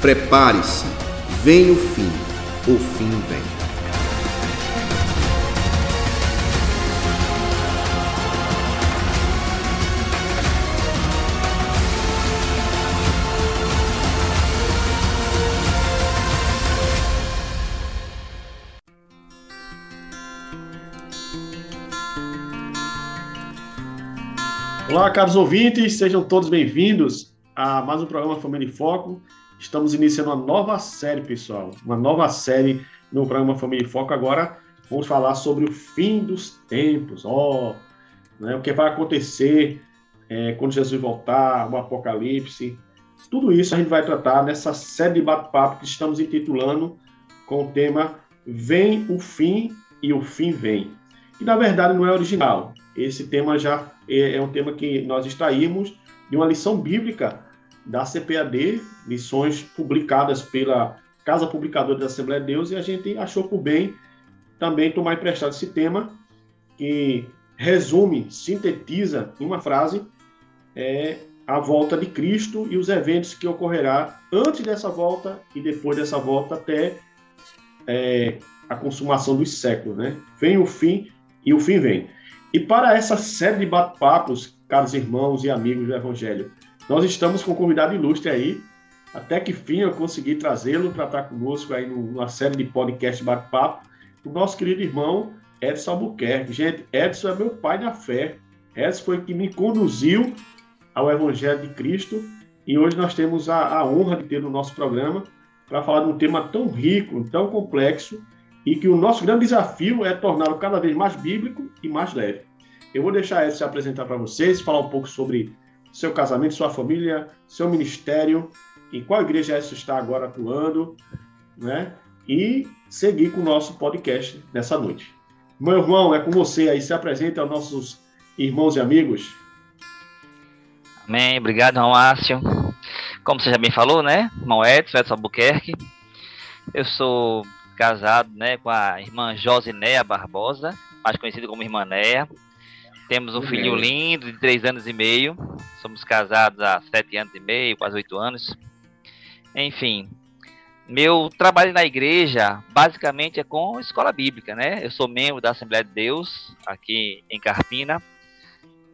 Prepare-se, vem o fim, o fim vem. Olá, caros ouvintes, sejam todos bem-vindos a mais um programa Família em Foco. Estamos iniciando uma nova série, pessoal, uma nova série no programa Família em Foco. Agora vamos falar sobre o fim dos tempos, ó, oh, né, o que vai acontecer é, quando Jesus voltar, o Apocalipse. Tudo isso a gente vai tratar nessa série de bate-papo que estamos intitulando com o tema Vem o Fim e o Fim Vem. E na verdade não é original. Esse tema já é, é um tema que nós extraímos de uma lição bíblica da CPAD, lições publicadas pela Casa Publicadora da Assembleia de Deus, e a gente achou por bem também tomar emprestado esse tema, que resume, sintetiza em uma frase é, a volta de Cristo e os eventos que ocorrerá antes dessa volta e depois dessa volta até é, a consumação dos séculos. Né? Vem o fim e o fim vem. E para essa série de bate-papos, caros irmãos e amigos do Evangelho, nós estamos com um convidado ilustre aí. Até que fim eu consegui trazê-lo para estar conosco aí numa série de podcast bate-papo. O nosso querido irmão Edson Albuquerque. Gente, Edson é meu pai na fé. Edson foi que me conduziu ao Evangelho de Cristo. E hoje nós temos a, a honra de ter no nosso programa para falar de um tema tão rico, tão complexo e que o nosso grande desafio é torná-lo cada vez mais bíblico e mais leve. Eu vou deixar ele se apresentar para vocês, falar um pouco sobre seu casamento, sua família, seu ministério, em qual igreja Edson está agora atuando, né? E seguir com o nosso podcast nessa noite. Meu irmão, é com você aí, se apresenta aos nossos irmãos e amigos. Amém, obrigado, irmão Márcio. Como você já bem falou, né? Irmão Edson, Edson Albuquerque. Eu sou casado né, com a irmã Josinéia Barbosa, mais conhecida como Irmã Néia. Temos um filhinho lindo de três anos e meio. Somos casados há sete anos e meio, quase oito anos. Enfim, meu trabalho na igreja basicamente é com escola bíblica, né? Eu sou membro da Assembleia de Deus aqui em Carpina.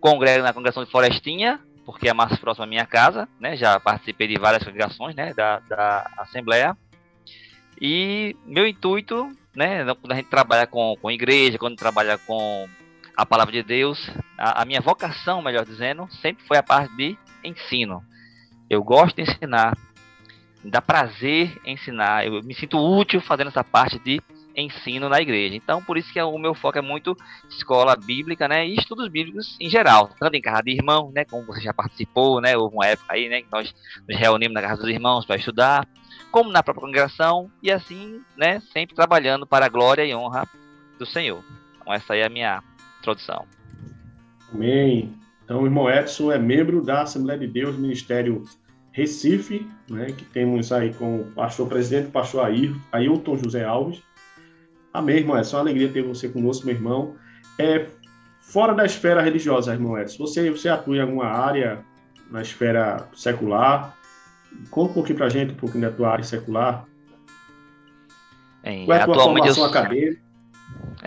Congrego na congregação de Florestinha, porque é mais próxima à minha casa, né? Já participei de várias congregações, né? Da, da Assembleia. E meu intuito, né, quando a gente trabalha com, com igreja, quando trabalha com a palavra de Deus, a, a minha vocação, melhor dizendo, sempre foi a parte de ensino. Eu gosto de ensinar, dá prazer ensinar, eu me sinto útil fazendo essa parte de ensino na igreja. Então, por isso que o meu foco é muito escola bíblica, né, e estudos bíblicos em geral, tanto em casa de irmão, né, como você já participou, né, houve uma época aí, né, que nós nos reunimos na casa dos irmãos para estudar, como na própria congregação, e assim, né, sempre trabalhando para a glória e honra do Senhor. Então, essa aí é a minha introdução. Amém. Então, o irmão Edson é membro da Assembleia de Deus, Ministério Recife, né, que temos aí com o pastor presidente, o pastor Ailton José Alves. Amém, irmão Edson. É uma alegria ter você conosco, meu irmão. É, fora da esfera religiosa, irmão Edson, você, você atua em alguma área na esfera secular? Conta um pouquinho pra gente, um pouquinho da tua área secular. É, Qual é a tua formação eu... acadêmica?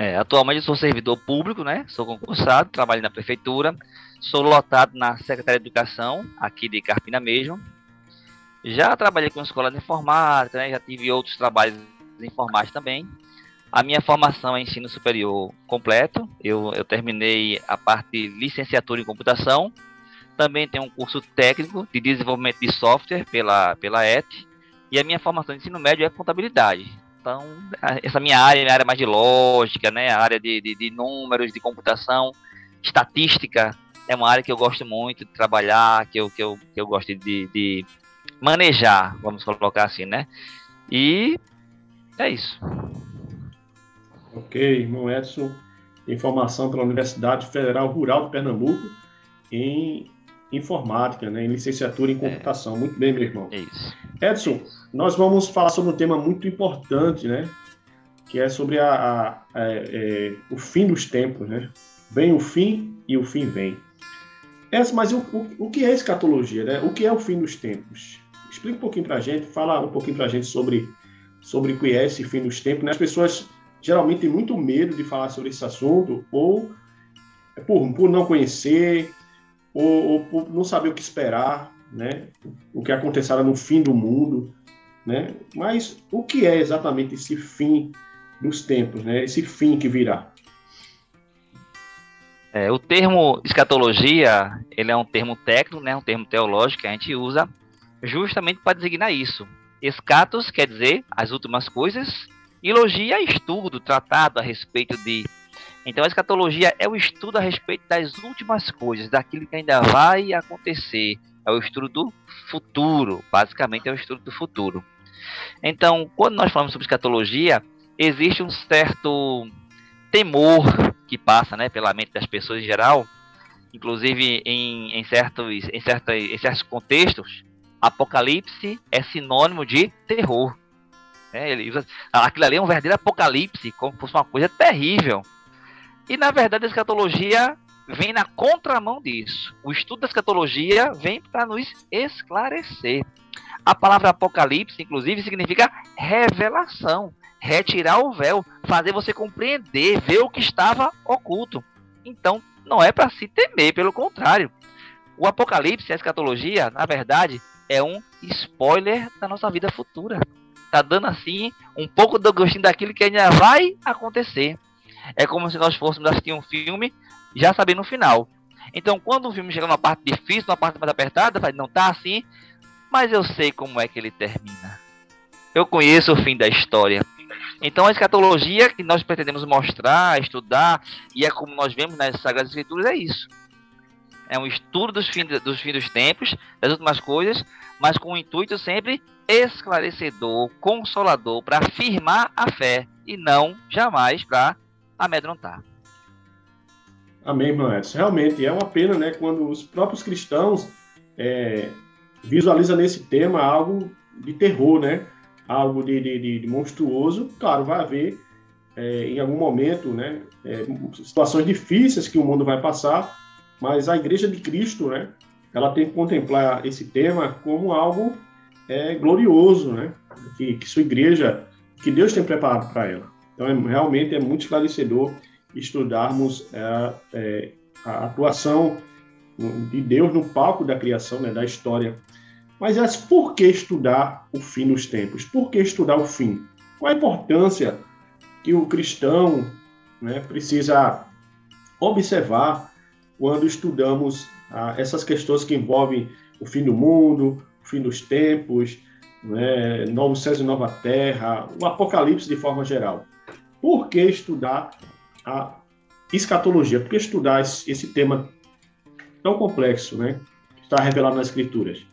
É, atualmente sou servidor público, né? Sou concursado, trabalho na prefeitura, sou lotado na Secretaria de Educação, aqui de Carpina mesmo. Já trabalhei com escola de informática, né? Já tive outros trabalhos informais também. A minha formação é ensino superior completo. Eu, eu terminei a parte de licenciatura em computação também tem um curso técnico de desenvolvimento de software pela, pela ET. E a minha formação de ensino médio é contabilidade. Então, essa minha área, minha área mais de lógica, né? A área de, de, de números, de computação, estatística, é uma área que eu gosto muito de trabalhar, que eu, que eu, que eu gosto de, de manejar, vamos colocar assim, né? E é isso. Ok, irmão Edson, informação pela Universidade Federal Rural de Pernambuco em informática, né, em licenciatura em é. computação. É. Muito bem, meu irmão. É isso. Edson, nós vamos falar sobre um tema muito importante, né? Que é sobre a, a, a é, o fim dos tempos, né? Vem o fim e o fim vem. Edson, mas o, o, o que é escatologia, né? O que é o fim dos tempos? explica um pouquinho para a gente, fala um pouquinho para a gente sobre, sobre o que é esse fim dos tempos. Né? As pessoas geralmente têm muito medo de falar sobre esse assunto, ou por, por não conhecer, ou, por não saber o que esperar, né? o que acontecerá no fim do mundo. Né? Mas o que é exatamente esse fim dos tempos, né? esse fim que virá? É, o termo escatologia, ele é um termo técnico, né, um termo teológico que a gente usa justamente para designar isso. Escatos quer dizer as últimas coisas, e logia é estudo, tratado a respeito de. Então a escatologia é o estudo a respeito das últimas coisas, daquilo que ainda vai acontecer. É o estudo do futuro, basicamente é o estudo do futuro. Então, quando nós falamos sobre escatologia, existe um certo temor que passa né, pela mente das pessoas em geral, inclusive em, em, certos, em, certos, em certos contextos, apocalipse é sinônimo de terror. É, ele usa, aquilo ali é um verdadeiro apocalipse, como se fosse uma coisa terrível. E na verdade a escatologia vem na contramão disso. O estudo da escatologia vem para nos esclarecer. A palavra apocalipse, inclusive, significa revelação retirar o véu, fazer você compreender, ver o que estava oculto. Então, não é para se temer, pelo contrário. O Apocalipse, a escatologia, na verdade, é um spoiler da nossa vida futura. Tá dando assim um pouco do gostinho daquilo que ainda vai acontecer. É como se nós fôssemos assistir um filme já sabendo o final. Então, quando o filme chega numa parte difícil, numa parte mais apertada, vai não tá assim, mas eu sei como é que ele termina. Eu conheço o fim da história. Então a escatologia que nós pretendemos mostrar, estudar, e é como nós vemos nas Sagradas Escrituras, é isso. É um estudo dos fins, dos fins dos tempos, das últimas coisas, mas com o intuito sempre esclarecedor, consolador, para afirmar a fé e não jamais para amedrontar. Amém, irmão Edson. Realmente é uma pena, né, quando os próprios cristãos é, visualizam nesse tema algo de terror, né? algo de, de, de monstruoso, claro, vai haver é, em algum momento né, é, situações difíceis que o mundo vai passar, mas a Igreja de Cristo, né, ela tem que contemplar esse tema como algo é, glorioso, né, que, que sua igreja, que Deus tem preparado para ela. Então, é, realmente é muito esclarecedor estudarmos é, é, a atuação de Deus no palco da criação, né, da história mas por que estudar o fim nos tempos? Por que estudar o fim? Qual a importância que o cristão né, precisa observar quando estudamos ah, essas questões que envolvem o fim do mundo, o fim dos tempos, né, novo céu e nova terra, o apocalipse de forma geral? Por que estudar a escatologia? Por que estudar esse, esse tema tão complexo, né, que está revelado nas escrituras?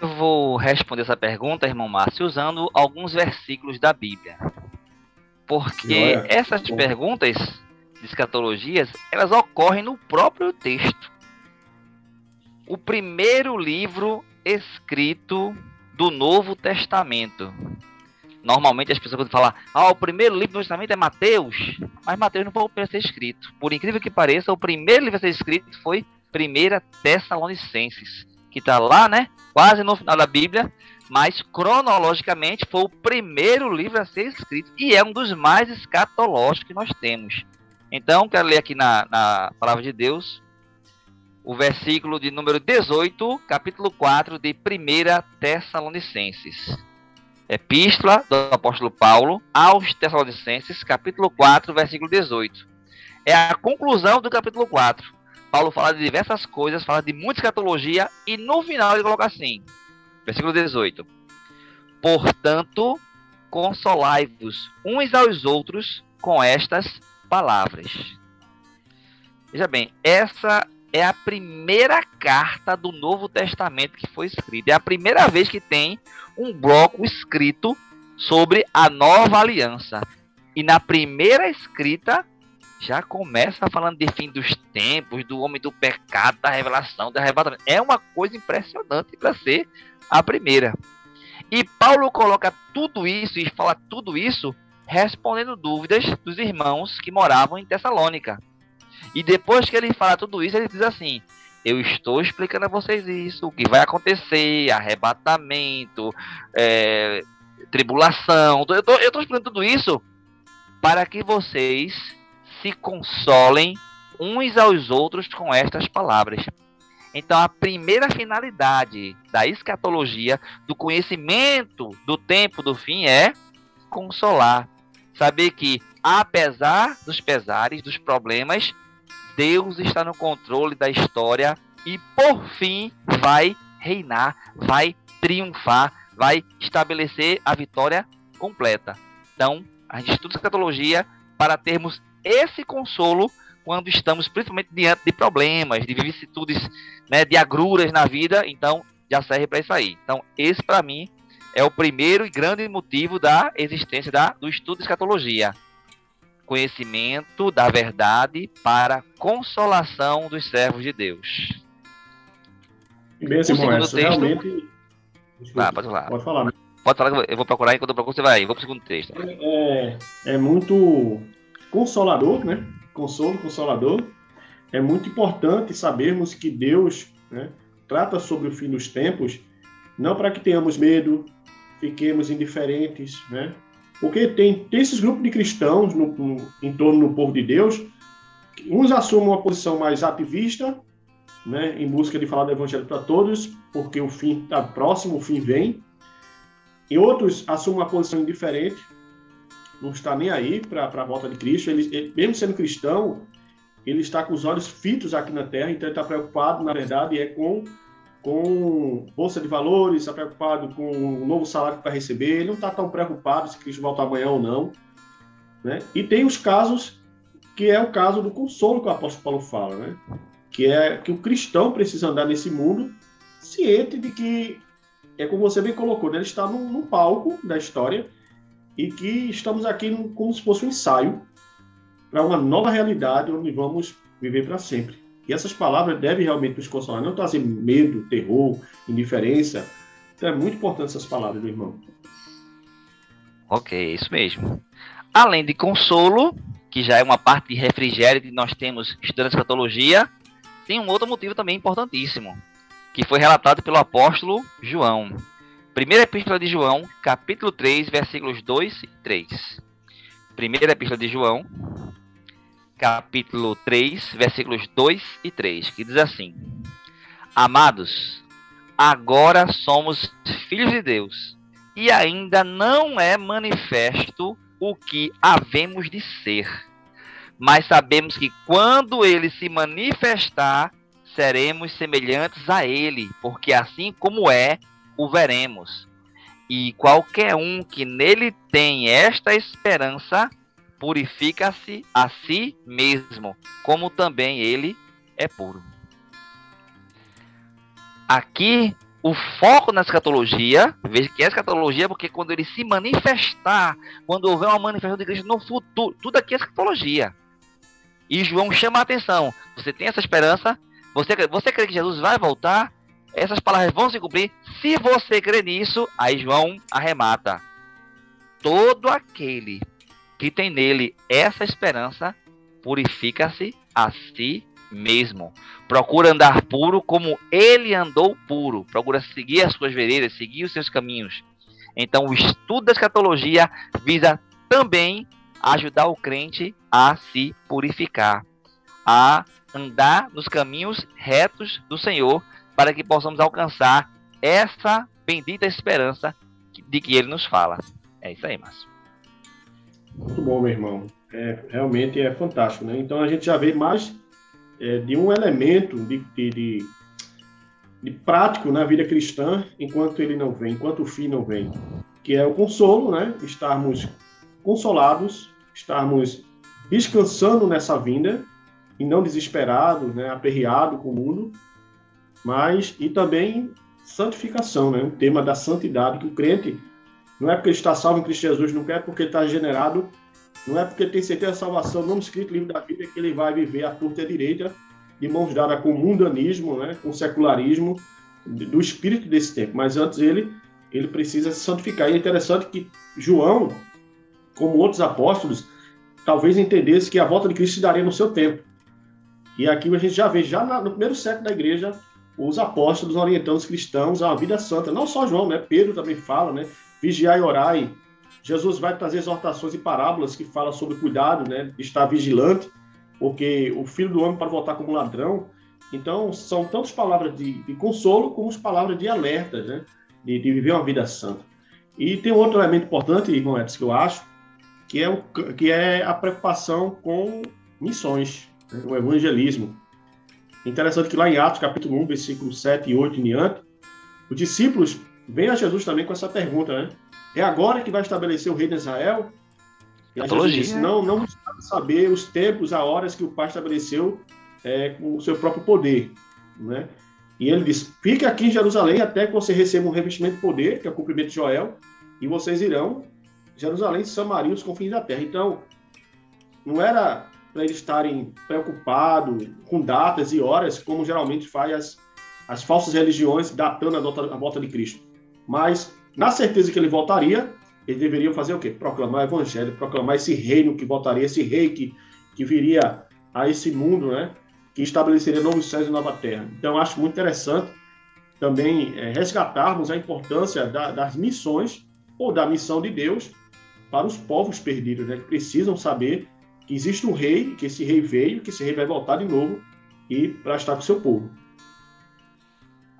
Eu vou responder essa pergunta, irmão Márcio, usando alguns versículos da Bíblia. Porque essas perguntas de escatologias, elas ocorrem no próprio texto. O primeiro livro escrito do Novo Testamento. Normalmente as pessoas falam, ah, o primeiro livro do Testamento é Mateus, mas Mateus não foi o ser escrito. Por incrível que pareça, o primeiro livro a ser escrito foi 1 Tessalonicenses que está lá, né? Quase no final da Bíblia, mas cronologicamente foi o primeiro livro a ser escrito e é um dos mais escatológicos que nós temos. Então, quero ler aqui na, na palavra de Deus o versículo de número 18, capítulo 4 de 1 Tessalonicenses. Epístola do apóstolo Paulo aos Tessalonicenses, capítulo 4, versículo 18. É a conclusão do capítulo 4. Paulo fala de diversas coisas, fala de muita escatologia, e no final ele coloca assim, versículo 18: Portanto, consolai-vos uns aos outros com estas palavras. Veja bem, essa é a primeira carta do Novo Testamento que foi escrita. É a primeira vez que tem um bloco escrito sobre a nova aliança. E na primeira escrita, já começa falando de fim dos tempos, do homem do pecado, da revelação, da arrebatamento. É uma coisa impressionante para ser a primeira. E Paulo coloca tudo isso e fala tudo isso respondendo dúvidas dos irmãos que moravam em Tessalônica. E depois que ele fala tudo isso, ele diz assim: Eu estou explicando a vocês isso, o que vai acontecer, arrebatamento, é, tribulação. Eu estou explicando tudo isso para que vocês se consolem uns aos outros com estas palavras. Então, a primeira finalidade da escatologia, do conhecimento do tempo do fim, é consolar. Saber que, apesar dos pesares, dos problemas, Deus está no controle da história e, por fim, vai reinar, vai triunfar, vai estabelecer a vitória completa. Então, a gente estuda escatologia para termos esse consolo quando estamos principalmente diante de problemas, de vicissitudes, né, de agruras na vida, então já serve para isso aí. Então, esse para mim é o primeiro e grande motivo da existência da, do estudo de escatologia. Conhecimento da verdade para consolação dos servos de Deus. Bem, Simão, texto... realmente... Desculpa, ah, pode falar. Pode falar. Pode falar, eu vou procurar, enquanto eu procuro, você vai. Eu vou para o segundo texto. É, é muito consolador, né? consolo, consolador, é muito importante sabermos que Deus né, trata sobre o fim dos tempos, não para que tenhamos medo, fiquemos indiferentes, né? Porque tem, tem esses grupos de cristãos no, no, em torno do povo de Deus, uns assumem uma posição mais ativista, né, em busca de falar do evangelho para todos, porque o fim está próximo, o fim vem, e outros assumem uma posição indiferente, não está nem aí para a volta de Cristo. Ele, ele, mesmo sendo cristão, ele está com os olhos fitos aqui na Terra, então ele está preocupado, na verdade, é com com bolsa de valores, está preocupado com o novo salário que vai receber, ele não está tão preocupado se Cristo volta amanhã ou não. Né? E tem os casos que é o caso do consolo que o apóstolo Paulo fala, né? que é que o cristão precisa andar nesse mundo ciente de que, é como você bem colocou, né? ele está no palco da história e que estamos aqui como se fosse um ensaio para uma nova realidade onde vamos viver para sempre. E essas palavras devem realmente nos consolar, não trazer medo, terror, indiferença. Então é muito importante essas palavras, meu irmão. Ok, isso mesmo. Além de consolo, que já é uma parte de refrigério que nós temos estudando escatologia, tem um outro motivo também importantíssimo, que foi relatado pelo apóstolo João. Primeira Epístola de João, capítulo 3, versículos 2 e 3. Primeira Epístola de João, capítulo 3, versículos 2 e 3, que diz assim: Amados, agora somos filhos de Deus, e ainda não é manifesto o que havemos de ser. Mas sabemos que quando ele se manifestar, seremos semelhantes a ele, porque assim como é, o veremos. E qualquer um que nele tem esta esperança purifica-se a si mesmo, como também ele é puro. Aqui, o foco na escatologia, veja que é escatologia porque quando ele se manifestar, quando houver uma manifestação de Cristo no futuro, tudo aqui é escatologia. E João chama a atenção. Você tem essa esperança? Você, você crê que Jesus vai voltar? essas palavras vão se cumprir. Se você crê nisso, aí João arremata. Todo aquele que tem nele essa esperança purifica-se a si mesmo. Procura andar puro como ele andou puro. Procura seguir as suas veredas, seguir os seus caminhos. Então, o estudo da escatologia visa também ajudar o crente a se purificar, a andar nos caminhos retos do Senhor para que possamos alcançar essa bendita esperança de que ele nos fala. É isso aí, Márcio. Muito bom, meu irmão. É, realmente é fantástico, né? Então a gente já vê mais é, de um elemento de, de, de, de, prático na vida cristã enquanto ele não vem, enquanto o fim não vem, que é o consolo, né? Estarmos consolados, estarmos descansando nessa vinda e não desesperados, né? Aperreado com o mundo, mas e também santificação, né? O tema da santidade que o crente não é porque ele está salvo em Cristo Jesus, não é porque está generado, não é porque tem certeza da salvação, não escrito livro da Bíblia que ele vai viver a torta e a direita, de mãos dadas com o mundanismo, né? Com o secularismo do espírito desse tempo. Mas antes ele ele precisa se santificar. E é interessante que João, como outros apóstolos, talvez entendesse que a volta de Cristo se daria no seu tempo. E aqui a gente já vê, já no primeiro século da igreja, os apóstolos orientando os cristãos a uma vida santa. Não só João, né? Pedro também fala, né? Vigiai e orai. Jesus vai trazer exortações e parábolas que falam sobre cuidado, né? Estar vigilante, porque o filho do homem para voltar como ladrão. Então, são tantas palavras de, de consolo como as palavras de alerta, né? De, de, viver uma vida santa. E tem outro elemento importante, irmão Edson, que eu acho, que é, o, que é a preocupação com missões, né? o evangelismo. Interessante que lá em Atos, capítulo 1, versículo 7 e 8 em diante, os discípulos vêm a Jesus também com essa pergunta, né? É agora que vai estabelecer o rei de Israel? E Jesus disse, não, não saber os tempos, as horas que o Pai estabeleceu é, com o seu próprio poder, né? E ele diz, fique aqui em Jerusalém até que você receba um revestimento de poder, que é o cumprimento de Joel, e vocês irão Jerusalém, Samaria, os confins da terra. Então, não era para eles estarem preocupados com datas e horas, como geralmente faz as, as falsas religiões datando a, volta, a volta de Cristo. Mas, na certeza que ele voltaria, eles deveriam fazer o quê? Proclamar o evangelho, proclamar esse reino que voltaria, esse rei que, que viria a esse mundo, né? Que estabeleceria novos céus e nova terra. Então, acho muito interessante também é, resgatarmos a importância da, das missões ou da missão de Deus para os povos perdidos, né? Que precisam saber que existe um rei, que esse rei veio, que esse rei vai voltar de novo e para estar com seu povo.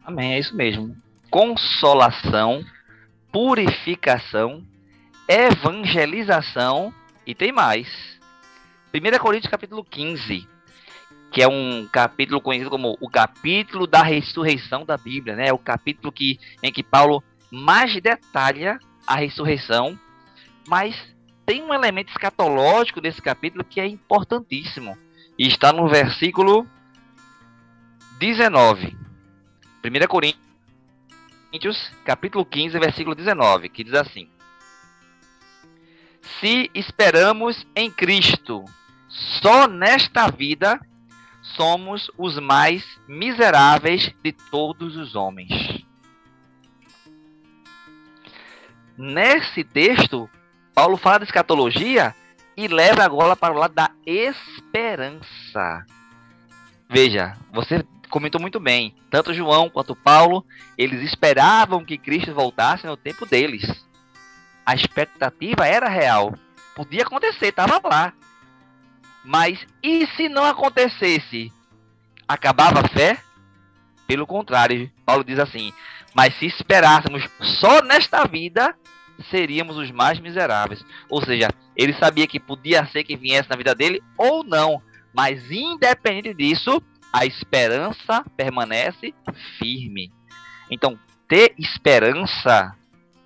Amém, é isso mesmo. Consolação, purificação, evangelização e tem mais. 1 Coríntios capítulo 15, que é um capítulo conhecido como o capítulo da ressurreição da Bíblia, né? É o capítulo que, em que Paulo mais detalha a ressurreição, mas tem um elemento escatológico desse capítulo que é importantíssimo. E está no versículo 19. 1 Coríntios, capítulo 15, versículo 19, que diz assim: Se esperamos em Cristo só nesta vida, somos os mais miseráveis de todos os homens. Nesse texto, Paulo fala de escatologia e leva agora para o lado da esperança. Veja, você comentou muito bem. Tanto João quanto Paulo, eles esperavam que Cristo voltasse no tempo deles. A expectativa era real. Podia acontecer, estava lá. Mas e se não acontecesse? Acabava a fé? Pelo contrário, Paulo diz assim: Mas se esperássemos só nesta vida, seríamos os mais miseráveis. Ou seja, ele sabia que podia ser que viesse na vida dele ou não, mas independente disso, a esperança permanece firme. Então, ter esperança,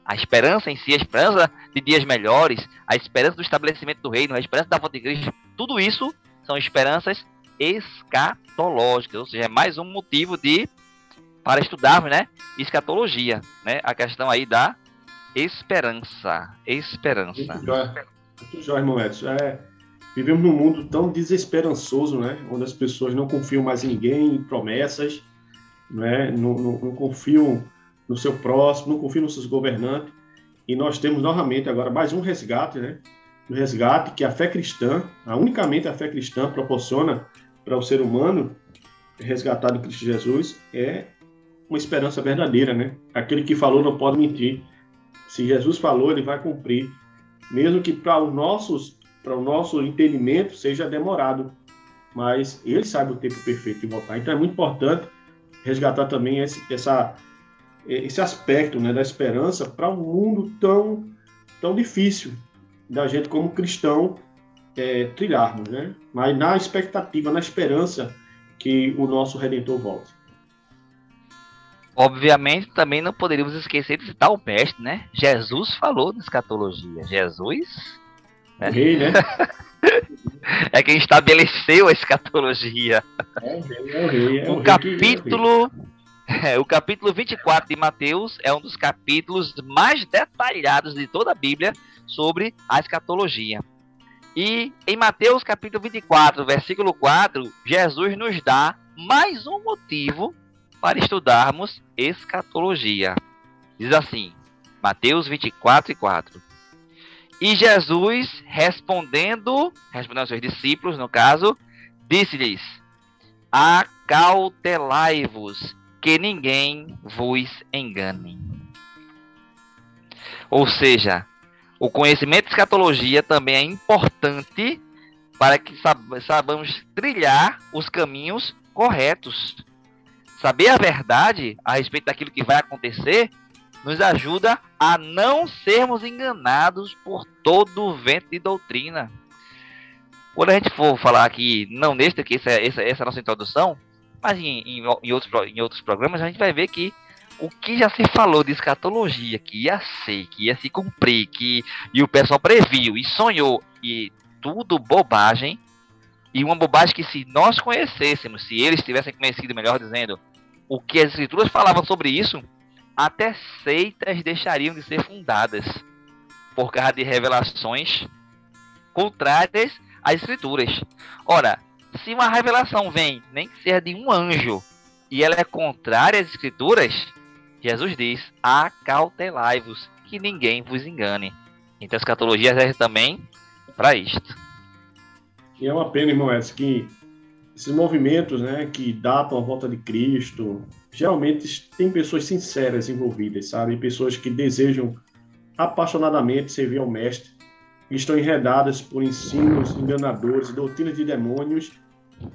a esperança em si, a esperança de dias melhores, a esperança do estabelecimento do reino, a esperança da volta de Cristo, tudo isso são esperanças escatológicas, ou seja, é mais um motivo de para estudarmos, né, escatologia, né, a questão aí da Esperança. Esperança. Muito jóia. Muito jóia, Edson. É, vivemos num mundo tão desesperançoso, né? Onde as pessoas não confiam mais em ninguém, em promessas, né? não, não, não confiam no seu próximo, não confiam nos seus governantes. E nós temos novamente agora mais um resgate, né? Um resgate que a fé cristã, a unicamente a fé cristã proporciona para o ser humano resgatado em Cristo Jesus é uma esperança verdadeira, né? Aquele que falou não pode mentir. Se Jesus falou, ele vai cumprir, mesmo que para os nossos para o nosso entendimento seja demorado, mas ele sabe o tempo perfeito de voltar. Então é muito importante resgatar também esse, essa, esse aspecto né, da esperança para um mundo tão, tão difícil da gente como cristão é, trilharmos, né? Mas na expectativa, na esperança que o nosso Redentor volte. Obviamente, também não poderíamos esquecer de citar o mestre, né? Jesus falou na escatologia. Jesus. Né? O rei, né? é quem estabeleceu a escatologia. É, é o rei. É o, o capítulo. É, o capítulo 24 de Mateus é um dos capítulos mais detalhados de toda a Bíblia sobre a escatologia. E em Mateus capítulo 24, versículo 4, Jesus nos dá mais um motivo para estudarmos escatologia. Diz assim, Mateus 24 e 4. E Jesus, respondendo, respondendo aos seus discípulos, no caso, disse-lhes: acautelai-vos, que ninguém vos engane. Ou seja, o conhecimento de escatologia também é importante para que saibamos trilhar os caminhos corretos. Saber a verdade a respeito daquilo que vai acontecer nos ajuda a não sermos enganados por todo o vento de doutrina. Quando a gente for falar aqui, não neste aqui, essa, essa, essa é nossa introdução, mas em, em, em, outros, em outros programas, a gente vai ver que o que já se falou de escatologia, que ia ser, que ia se cumprir, que e o pessoal previu e sonhou, e tudo bobagem, e uma bobagem que se nós conhecêssemos, se eles tivessem conhecido, melhor dizendo, o que as escrituras falavam sobre isso, até seitas deixariam de ser fundadas por causa de revelações contrárias às escrituras. Ora, se uma revelação vem, nem que seja de um anjo, e ela é contrária às escrituras, Jesus diz: acautelai-vos, que ninguém vos engane. Então a escatologia serve também para isto. E é uma pena, irmão Edson, que esses movimentos né, que datam a volta de Cristo, geralmente tem pessoas sinceras envolvidas, sabe? Pessoas que desejam apaixonadamente servir ao Mestre, que estão enredadas por ensinos enganadores, doutrinas de demônios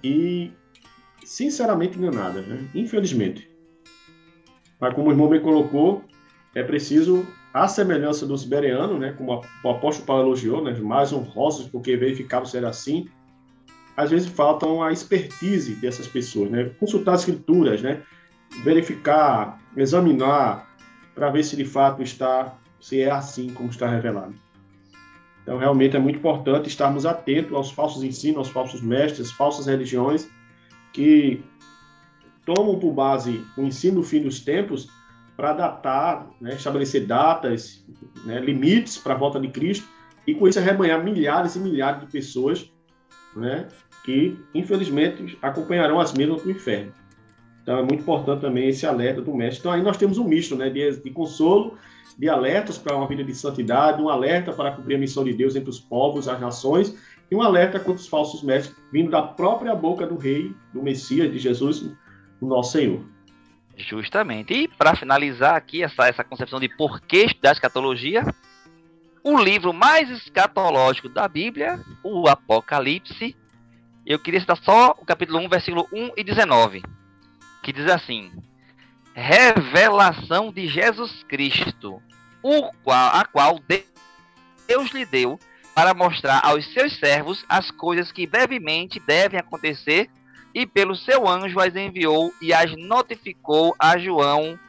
e sinceramente enganadas, né? Infelizmente. Mas como o irmão me colocou, é preciso a semelhança dos bereanos, né, como o apóstolo Paulo elogiou, né, mais honrosos porque verificavam ser assim, às vezes faltam a expertise dessas pessoas, né, consultar as escrituras, né, verificar, examinar, para ver se de fato está, se é assim como está revelado. Então, realmente é muito importante estarmos atentos aos falsos ensinos, aos falsos mestres, falsas religiões que tomam por base o ensino do fim dos tempos para datar, né, estabelecer datas, né, limites para a volta de Cristo e com isso arrebanhar milhares e milhares de pessoas né, que, infelizmente, acompanharão as mesmas no inferno. Então, é muito importante também esse alerta do mestre. Então, aí nós temos um misto né, de, de consolo, de alertas para uma vida de santidade, um alerta para cumprir a missão de Deus entre os povos, as nações, e um alerta contra os falsos mestres, vindo da própria boca do rei, do Messias, de Jesus, o nosso Senhor. Justamente. E para finalizar aqui essa, essa concepção de por que estudar escatologia, o livro mais escatológico da Bíblia, o Apocalipse, eu queria citar só o capítulo 1, versículo 1 e 19, que diz assim: Revelação de Jesus Cristo, o qual, a qual Deus lhe deu para mostrar aos seus servos as coisas que brevemente devem acontecer e pelo seu anjo as enviou e as notificou a João,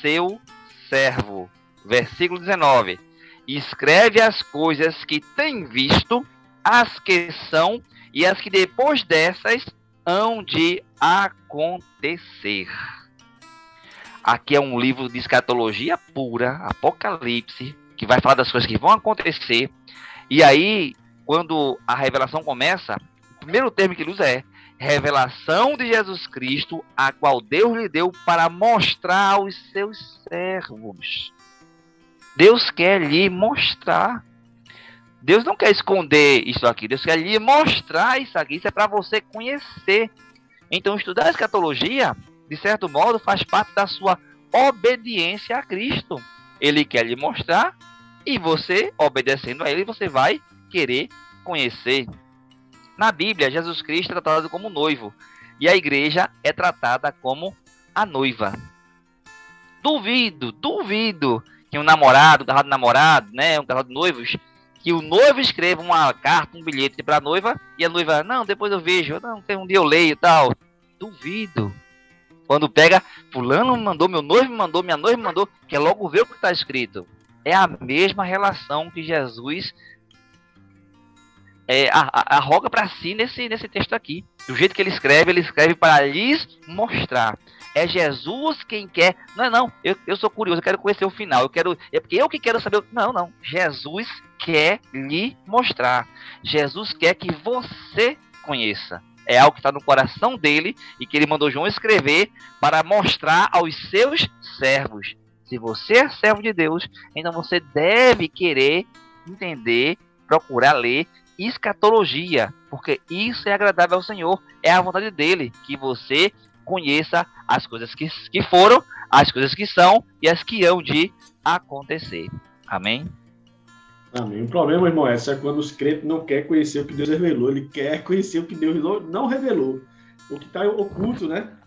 seu servo. Versículo 19. Escreve as coisas que tem visto, as que são e as que depois dessas hão de acontecer. Aqui é um livro de escatologia pura, Apocalipse, que vai falar das coisas que vão acontecer. E aí, quando a revelação começa, o primeiro termo que ele usa é revelação de Jesus Cristo, a qual Deus lhe deu para mostrar aos seus servos. Deus quer lhe mostrar. Deus não quer esconder isso aqui, Deus quer lhe mostrar isso aqui. Isso é para você conhecer. Então, estudar a escatologia, de certo modo, faz parte da sua obediência a Cristo. Ele quer lhe mostrar e você, obedecendo a ele, você vai querer conhecer. Na Bíblia, Jesus Cristo é tratado como noivo e a igreja é tratada como a noiva. Duvido, duvido que um namorado, um casal de namorado, né, um casal de noivos, que o noivo escreva uma carta, um bilhete para a noiva e a noiva, não, depois eu vejo, não, tem um dia eu leio e tal. Duvido. Quando pega, fulano mandou, meu noivo mandou, minha noiva mandou, quer logo ver o que está escrito. É a mesma relação que Jesus é, arroga para si nesse, nesse texto aqui. Do jeito que ele escreve, ele escreve para lhes mostrar. É Jesus quem quer. Não, não, eu, eu sou curioso, eu quero conhecer o final. Eu quero. É porque eu que quero saber. Não, não. Jesus quer lhe mostrar. Jesus quer que você conheça. É algo que está no coração dele e que ele mandou João escrever para mostrar aos seus servos. Se você é servo de Deus, então você deve querer entender, procurar ler escatologia, porque isso é agradável ao Senhor, é a vontade dele que você conheça as coisas que, que foram, as coisas que são e as que hão de acontecer. Amém? Amém. O problema, irmão, é quando os crentes não querem conhecer o que Deus revelou, ele quer conhecer o que Deus não revelou, o que está oculto, né?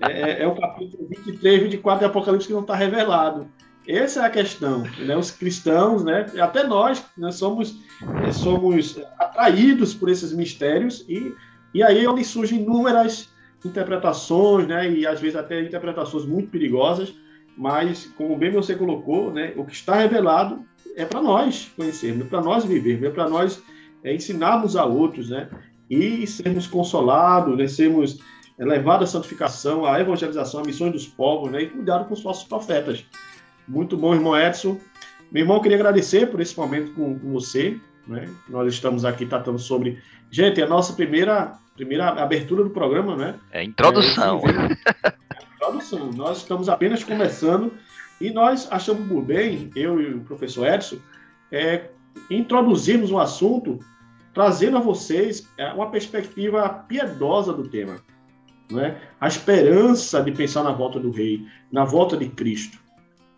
É, é, o capítulo 23, 24 de Apocalipse que não está revelado. Essa é a questão. Né? Os cristãos, né? até nós, nós somos, é, somos atraídos por esses mistérios e, e aí é onde surgem inúmeras interpretações, né? e às vezes até interpretações muito perigosas, mas, como bem você colocou, né? o que está revelado é para nós conhecermos, é para nós vivermos, é para nós é, ensinarmos a outros, né? e sermos consolados, né? sermos é levado à santificação, à evangelização, à missões dos povos, né? E cuidado com os nossos profetas. Muito bom, irmão Edson. Meu irmão, queria agradecer por esse momento com, com você, né? Nós estamos aqui tratando sobre... Gente, a nossa primeira, primeira abertura do programa, né? É introdução. É, introdução. Nós estamos apenas começando e nós achamos por bem, eu e o professor Edson, é, introduzirmos um assunto trazendo a vocês é, uma perspectiva piedosa do tema né? a esperança de pensar na volta do Rei, na volta de Cristo.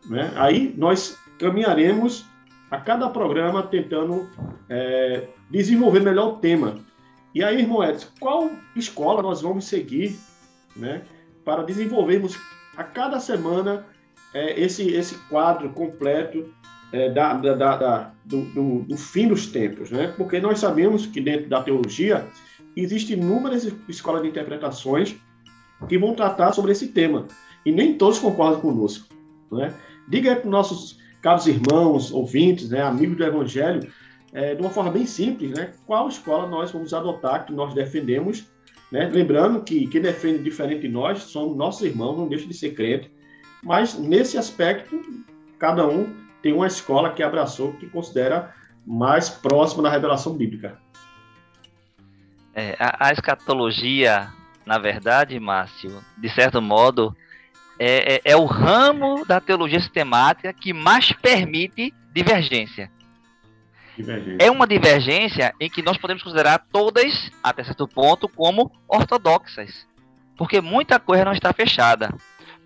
Né? Aí nós caminharemos a cada programa tentando é, desenvolver melhor o tema. E aí, irmão Edson, qual escola nós vamos seguir né, para desenvolvermos a cada semana é, esse, esse quadro completo é, da, da, da, do, do, do, fim dos tempos? Né? Porque nós sabemos que dentro da teologia existem inúmeras escolas de interpretações que vão tratar sobre esse tema. E nem todos concordam conosco. Né? Diga aí para os nossos caros irmãos, ouvintes, né, amigos do Evangelho, é, de uma forma bem simples, né, qual escola nós vamos adotar, que nós defendemos. Né? Lembrando que quem defende diferente de nós são nossos irmãos, não deixa de ser crente. Mas nesse aspecto, cada um tem uma escola que abraçou, que considera mais próxima da revelação bíblica. É, a, a, escatologia, na verdade, Márcio, de certo modo, é, é, é, o ramo da teologia sistemática que mais permite divergência. É uma divergência em que nós podemos considerar todas, até certo ponto, como ortodoxas. Porque muita coisa não está fechada.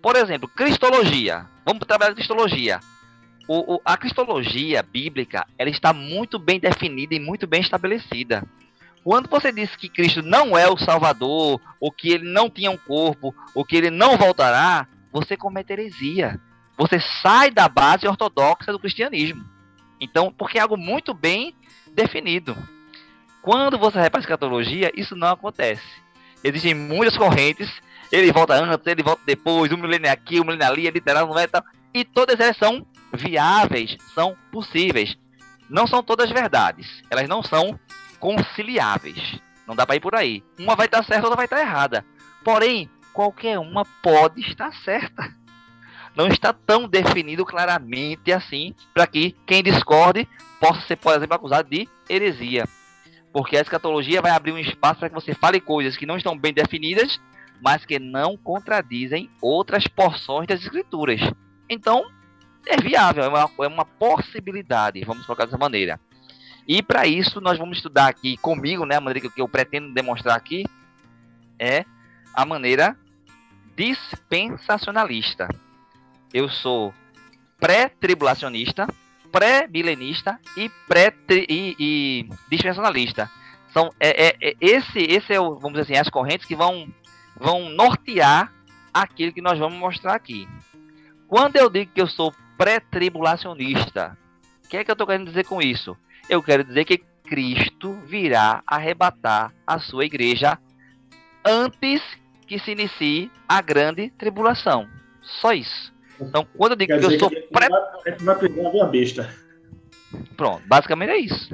Por exemplo, cristologia. Vamos trabalhar cristologia. O, o, a cristologia bíblica ela está muito bem definida e muito bem estabelecida. Quando você diz que Cristo não é o Salvador, ou que ele não tinha um corpo, ou que ele não voltará, você comete heresia. Você sai da base ortodoxa do cristianismo. Então, porque é algo muito bem definido. Quando você vai para escatologia, isso não acontece. Existem muitas correntes, ele volta antes, ele volta depois, um milênio aqui, um milênio ali, é literal, não é tal. E todas elas são viáveis, são possíveis. Não são todas verdades. Elas não são conciliáveis. Não dá para ir por aí. Uma vai estar certa, outra vai estar errada. Porém, qualquer uma pode estar certa. Não está tão definido claramente assim para que quem discorde possa ser, por exemplo, acusado de heresia. Porque a escatologia vai abrir um espaço para que você fale coisas que não estão bem definidas, mas que não contradizem outras porções das escrituras. Então, é viável, é uma, é uma possibilidade, vamos colocar dessa maneira. E para isso nós vamos estudar aqui comigo, né, a maneira que eu pretendo demonstrar aqui é a maneira dispensacionalista. Eu sou pré-tribulacionista, pré-milenista e pré e, e, dispensacionalista. São é, é, é, esse esse é o, vamos dizer assim, as correntes que vão vão nortear aquilo que nós vamos mostrar aqui. Quando eu digo que eu sou pré-tribulacionista, o que é que eu estou querendo dizer com isso? Eu quero dizer que Cristo virá arrebatar a sua igreja antes que se inicie a grande tribulação. Só isso. Então, quando eu digo Quer que eu sou pré... vai a besta. Pronto, basicamente é isso.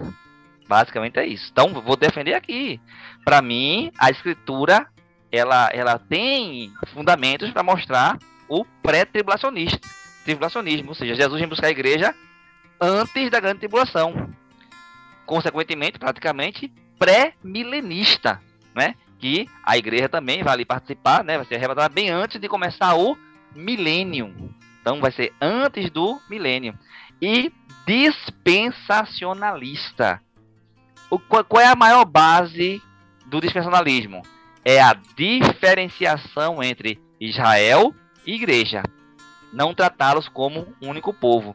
Basicamente é isso. Então, vou defender aqui. Para mim, a escritura ela, ela tem fundamentos para mostrar o pré-tribulacionista, tribulacionismo, ou seja, Jesus vem buscar a igreja antes da grande tribulação consequentemente, praticamente pré-milenista, né? Que a igreja também vai ali participar, né? Vai ser arrebatada bem antes de começar o milênio. Então vai ser antes do milênio. E dispensacionalista. o, qual é a maior base do dispensacionalismo? É a diferenciação entre Israel e igreja. Não tratá-los como um único povo.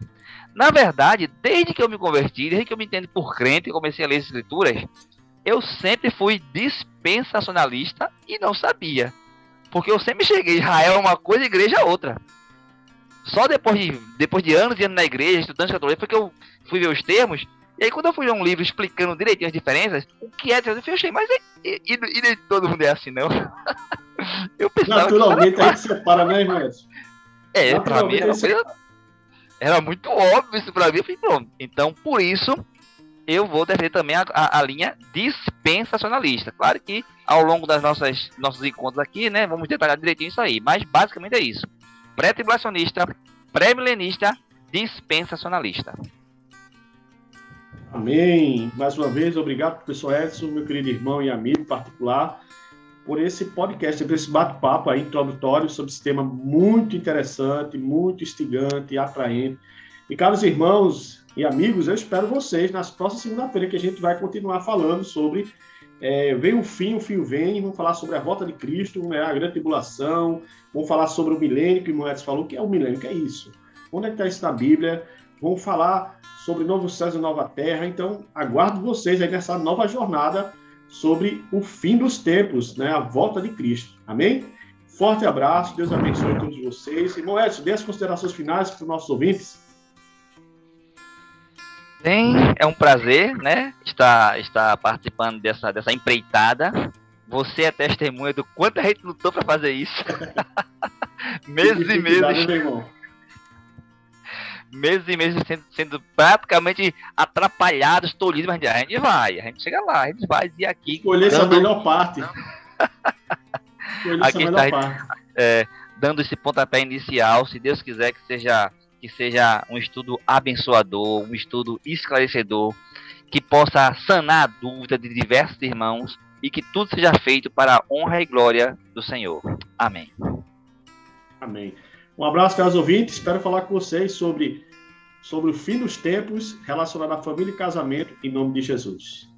Na verdade, desde que eu me converti, desde que eu me entendo por crente e comecei a ler as escrituras, eu sempre fui dispensacionalista e não sabia. Porque eu sempre cheguei, Israel é uma coisa, igreja é outra. Só depois de, depois de anos indo na igreja, estudando escatologia, foi que eu fui ver os termos. E aí, quando eu fui ler um livro explicando direitinho as diferenças, o que é eu achei, mas e, e, e, nem todo mundo é assim, não? eu pensava Naturalmente, que... a gente separa, né? É, pra mim era, coisa... era muito óbvio isso pra mim. Eu falei, pronto. Então, por isso, eu vou defender também a, a, a, linha dispensacionalista. Claro que ao longo das nossas nossos encontros aqui, né, vamos detalhar direitinho isso aí, mas basicamente é isso pré-tribulacionista, pré-milenista, dispensacionalista. Amém. Mais uma vez, obrigado, professor Edson, meu querido irmão e amigo particular, por esse podcast, por esse bate-papo aí introdutório sobre esse tema muito interessante, muito instigante atraente. E, caros irmãos e amigos, eu espero vocês nas próximas segunda-feira que a gente vai continuar falando sobre é, vem o fim, o fim vem, vamos falar sobre a volta de Cristo, né, a grande tribulação, vamos falar sobre o milênio, que o Moedas falou, que é o milênio, que é isso? Onde é que está isso na Bíblia? Vamos falar sobre novo céu e nova terra, então aguardo vocês aí nessa nova jornada sobre o fim dos tempos, né, a volta de Cristo, amém? Forte abraço, Deus abençoe todos vocês. E Moedas, dê as considerações finais para os nossos ouvintes. Bem, é um prazer, né, estar, estar participando dessa, dessa empreitada. Você é testemunha do quanto a gente lutou para fazer isso. meses e meses. Meses e meses sendo, sendo praticamente atrapalhados, tolhidos, mas a gente vai, a gente chega lá, a gente vai e aqui. Escolher dando... a melhor parte. aqui está. É, dando esse pontapé inicial, se Deus quiser que seja que seja um estudo abençoador, um estudo esclarecedor, que possa sanar a dúvida de diversos irmãos e que tudo seja feito para a honra e glória do Senhor. Amém. Amém. Um abraço, caros ouvintes. Espero falar com vocês sobre, sobre o fim dos tempos relacionado à família e casamento, em nome de Jesus.